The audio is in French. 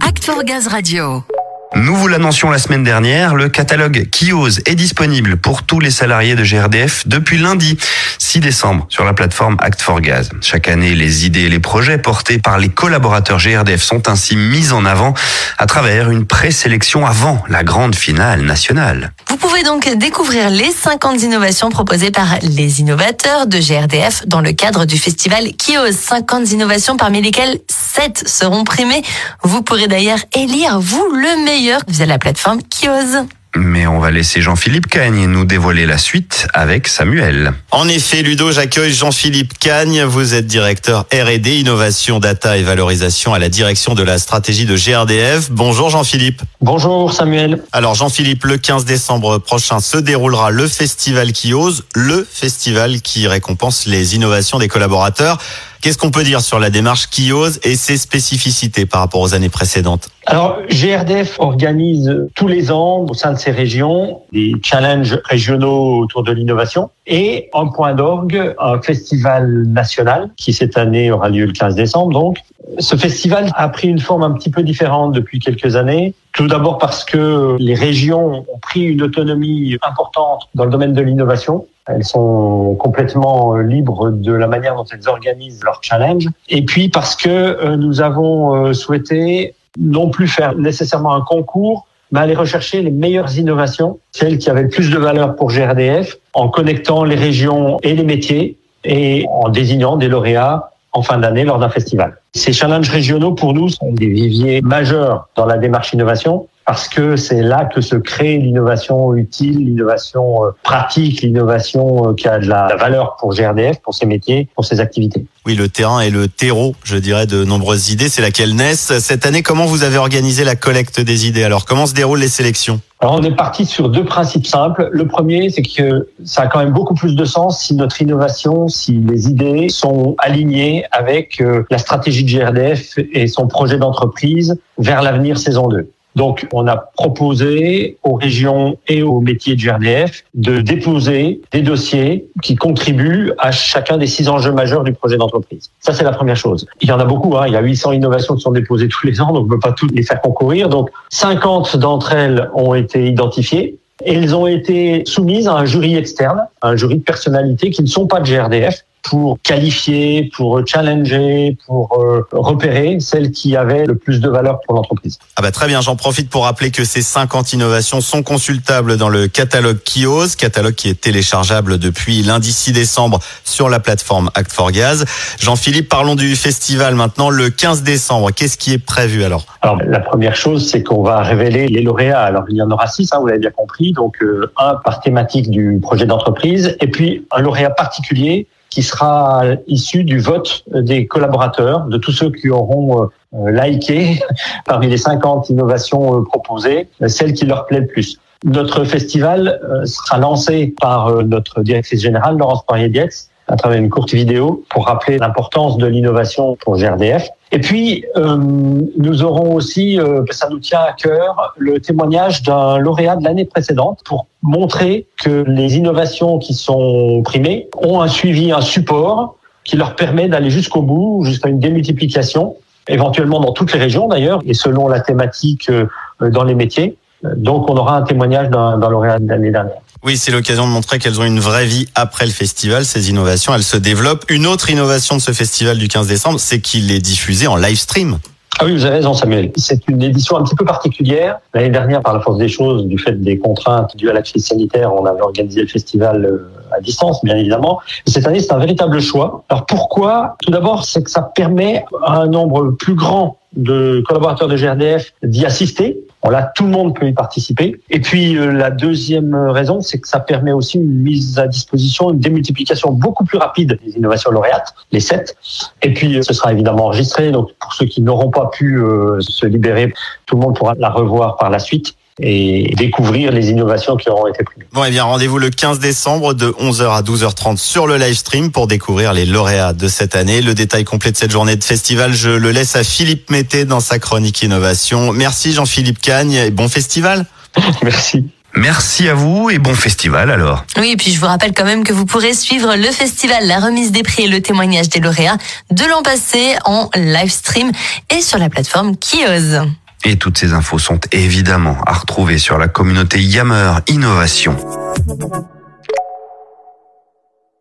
Act for Gaz Radio. Nous vous l'annoncions la semaine dernière, le catalogue Kios est disponible pour tous les salariés de GRDF depuis lundi 6 décembre sur la plateforme Act for Gaz. Chaque année, les idées et les projets portés par les collaborateurs GRDF sont ainsi mis en avant à travers une présélection avant la grande finale nationale. Vous pouvez donc découvrir les 50 innovations proposées par les innovateurs de GRDF dans le cadre du festival Kios. 50 innovations parmi lesquelles 7 seront primées. Vous pourrez d'ailleurs élire, vous, le meilleur via la plateforme Kios. Mais on va laisser Jean-Philippe Cagne nous dévoiler la suite avec Samuel. En effet, Ludo, j'accueille Jean-Philippe Cagne. Vous êtes directeur R&D, innovation, data et valorisation à la direction de la stratégie de GRDF. Bonjour Jean-Philippe. Bonjour Samuel. Alors Jean-Philippe, le 15 décembre prochain se déroulera le festival qui ose, le festival qui récompense les innovations des collaborateurs. Qu'est-ce qu'on peut dire sur la démarche Kios et ses spécificités par rapport aux années précédentes? Alors, GRDF organise tous les ans au sein de ces régions des challenges régionaux autour de l'innovation et en point d'orgue un festival national qui cette année aura lieu le 15 décembre. Donc, ce festival a pris une forme un petit peu différente depuis quelques années. Tout d'abord parce que les régions ont pris une autonomie importante dans le domaine de l'innovation. Elles sont complètement libres de la manière dont elles organisent leurs challenges. Et puis parce que euh, nous avons euh, souhaité non plus faire nécessairement un concours, mais aller rechercher les meilleures innovations, celles qui avaient le plus de valeur pour GRDF, en connectant les régions et les métiers et en désignant des lauréats en fin d'année lors d'un festival. Ces challenges régionaux, pour nous, sont des viviers majeurs dans la démarche innovation parce que c'est là que se crée l'innovation utile, l'innovation euh, pratique, l'innovation euh, qui a de la valeur pour GRDF, pour ses métiers, pour ses activités. Oui, le terrain est le terreau, je dirais, de nombreuses idées. C'est laquelle naissent. Cette année, comment vous avez organisé la collecte des idées? Alors, comment se déroulent les sélections? Alors on est parti sur deux principes simples. Le premier, c'est que ça a quand même beaucoup plus de sens si notre innovation, si les idées sont alignées avec euh, la stratégie de GRDF et son projet d'entreprise vers l'avenir saison 2. Donc, on a proposé aux régions et aux métiers de GRDF de déposer des dossiers qui contribuent à chacun des six enjeux majeurs du projet d'entreprise. Ça, c'est la première chose. Il y en a beaucoup. Hein. Il y a 800 innovations qui sont déposées tous les ans, donc on ne peut pas toutes les faire concourir. Donc, 50 d'entre elles ont été identifiées. Elles ont été soumises à un jury externe, un jury de personnalités qui ne sont pas de GRDF, pour qualifier, pour challenger, pour euh, repérer celles qui avaient le plus de valeur pour l'entreprise. Ah bah très bien, j'en profite pour rappeler que ces 50 innovations sont consultables dans le catalogue Kios, catalogue qui est téléchargeable depuis lundi 6 décembre sur la plateforme Act for Gaz. Jean-Philippe, parlons du festival maintenant le 15 décembre. Qu'est-ce qui est prévu alors? Alors la première chose, c'est qu'on va révéler les lauréats. Alors il y en aura six, hein, vous l'avez bien compris. Donc euh, un par thématique du projet d'entreprise et puis un lauréat particulier qui sera issu du vote des collaborateurs, de tous ceux qui auront euh, liké parmi les 50 innovations euh, proposées, celle qui leur plaît le plus. Notre festival euh, sera lancé par notre directrice générale, Laurence Poirier-Dietz, à travers une courte vidéo pour rappeler l'importance de l'innovation pour GRDF. Et puis, euh, nous aurons aussi, euh, ça nous tient à cœur, le témoignage d'un lauréat de l'année précédente pour montrer que les innovations qui sont primées ont un suivi, un support qui leur permet d'aller jusqu'au bout, jusqu'à une démultiplication, éventuellement dans toutes les régions d'ailleurs, et selon la thématique euh, dans les métiers. Donc, on aura un témoignage d'un lauréat de l'année dernière. Oui, c'est l'occasion de montrer qu'elles ont une vraie vie après le festival. Ces innovations, elles se développent. Une autre innovation de ce festival du 15 décembre, c'est qu'il est diffusé en live stream. Ah oui, vous avez raison, Samuel. C'est une édition un petit peu particulière. L'année dernière, par la force des choses, du fait des contraintes dues à la crise sanitaire, on avait organisé le festival euh, à distance, bien évidemment. Cette année, c'est un véritable choix. Alors pourquoi? Tout d'abord, c'est que ça permet à un nombre plus grand de collaborateurs de GRDF d'y assister. Là, tout le monde peut y participer. Et puis, euh, la deuxième raison, c'est que ça permet aussi une mise à disposition, une démultiplication beaucoup plus rapide des innovations lauréates, les sept. Et puis, euh, ce sera évidemment enregistré. Donc, pour ceux qui n'auront pas pu euh, se libérer, tout le monde pourra la revoir par la suite et découvrir les innovations qui auront été prises. Bon, et bien, rendez-vous le 15 décembre de 11h à 12h30 sur le live stream pour découvrir les lauréats de cette année. Le détail complet de cette journée de festival, je le laisse à Philippe Mété dans sa chronique innovation. Merci Jean-Philippe Cagne et bon festival. Merci. Merci à vous et bon festival alors. Oui, et puis je vous rappelle quand même que vous pourrez suivre le festival, la remise des prix et le témoignage des lauréats de l'an passé en live stream et sur la plateforme Kiosk. Et toutes ces infos sont évidemment à retrouver sur la communauté Yammer Innovation.